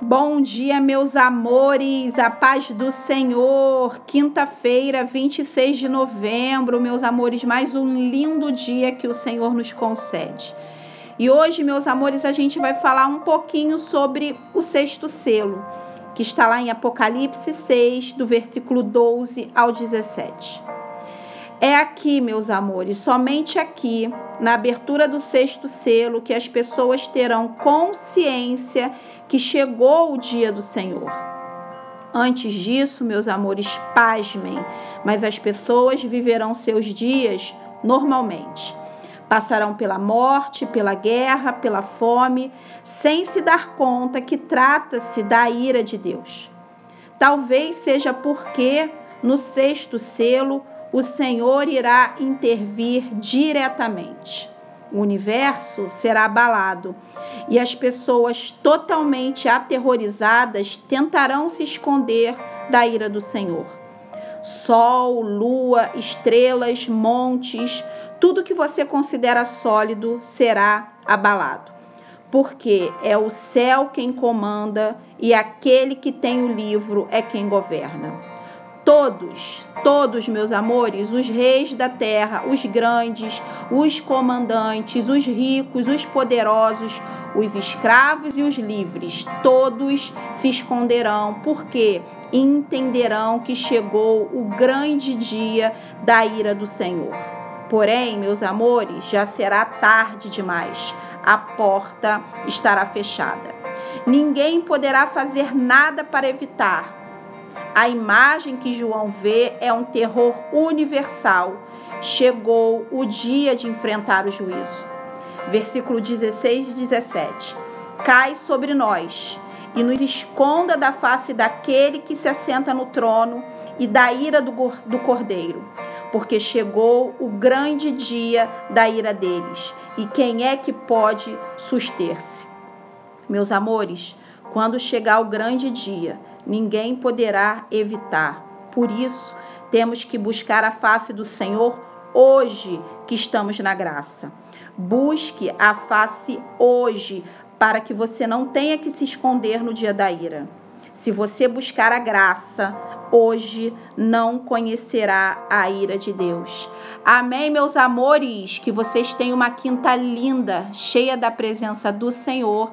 Bom dia, meus amores, a paz do Senhor. Quinta-feira, 26 de novembro, meus amores, mais um lindo dia que o Senhor nos concede. E hoje, meus amores, a gente vai falar um pouquinho sobre o sexto selo, que está lá em Apocalipse 6, do versículo 12 ao 17. É aqui, meus amores, somente aqui, na abertura do sexto selo, que as pessoas terão consciência que chegou o dia do Senhor. Antes disso, meus amores, pasmem, mas as pessoas viverão seus dias normalmente. Passarão pela morte, pela guerra, pela fome, sem se dar conta que trata-se da ira de Deus. Talvez seja porque no sexto selo o Senhor irá intervir diretamente. O universo será abalado e as pessoas totalmente aterrorizadas tentarão se esconder da ira do Senhor. Sol, lua, estrelas, montes, tudo que você considera sólido será abalado. Porque é o céu quem comanda e aquele que tem o livro é quem governa todos, todos, meus amores, os reis da terra, os grandes, os comandantes, os ricos, os poderosos, os escravos e os livres, todos se esconderão, porque entenderão que chegou o grande dia da ira do Senhor. Porém, meus amores, já será tarde demais. A porta estará fechada. Ninguém poderá fazer nada para evitar a imagem que João vê é um terror universal. Chegou o dia de enfrentar o juízo. Versículo 16 e 17. Cai sobre nós e nos esconda da face daquele que se assenta no trono e da ira do, do cordeiro, porque chegou o grande dia da ira deles. E quem é que pode suster-se? Meus amores, quando chegar o grande dia, ninguém poderá evitar. Por isso, temos que buscar a face do Senhor hoje que estamos na graça. Busque a face hoje para que você não tenha que se esconder no dia da ira. Se você buscar a graça, hoje não conhecerá a ira de Deus. Amém, meus amores? Que vocês tenham uma quinta linda, cheia da presença do Senhor.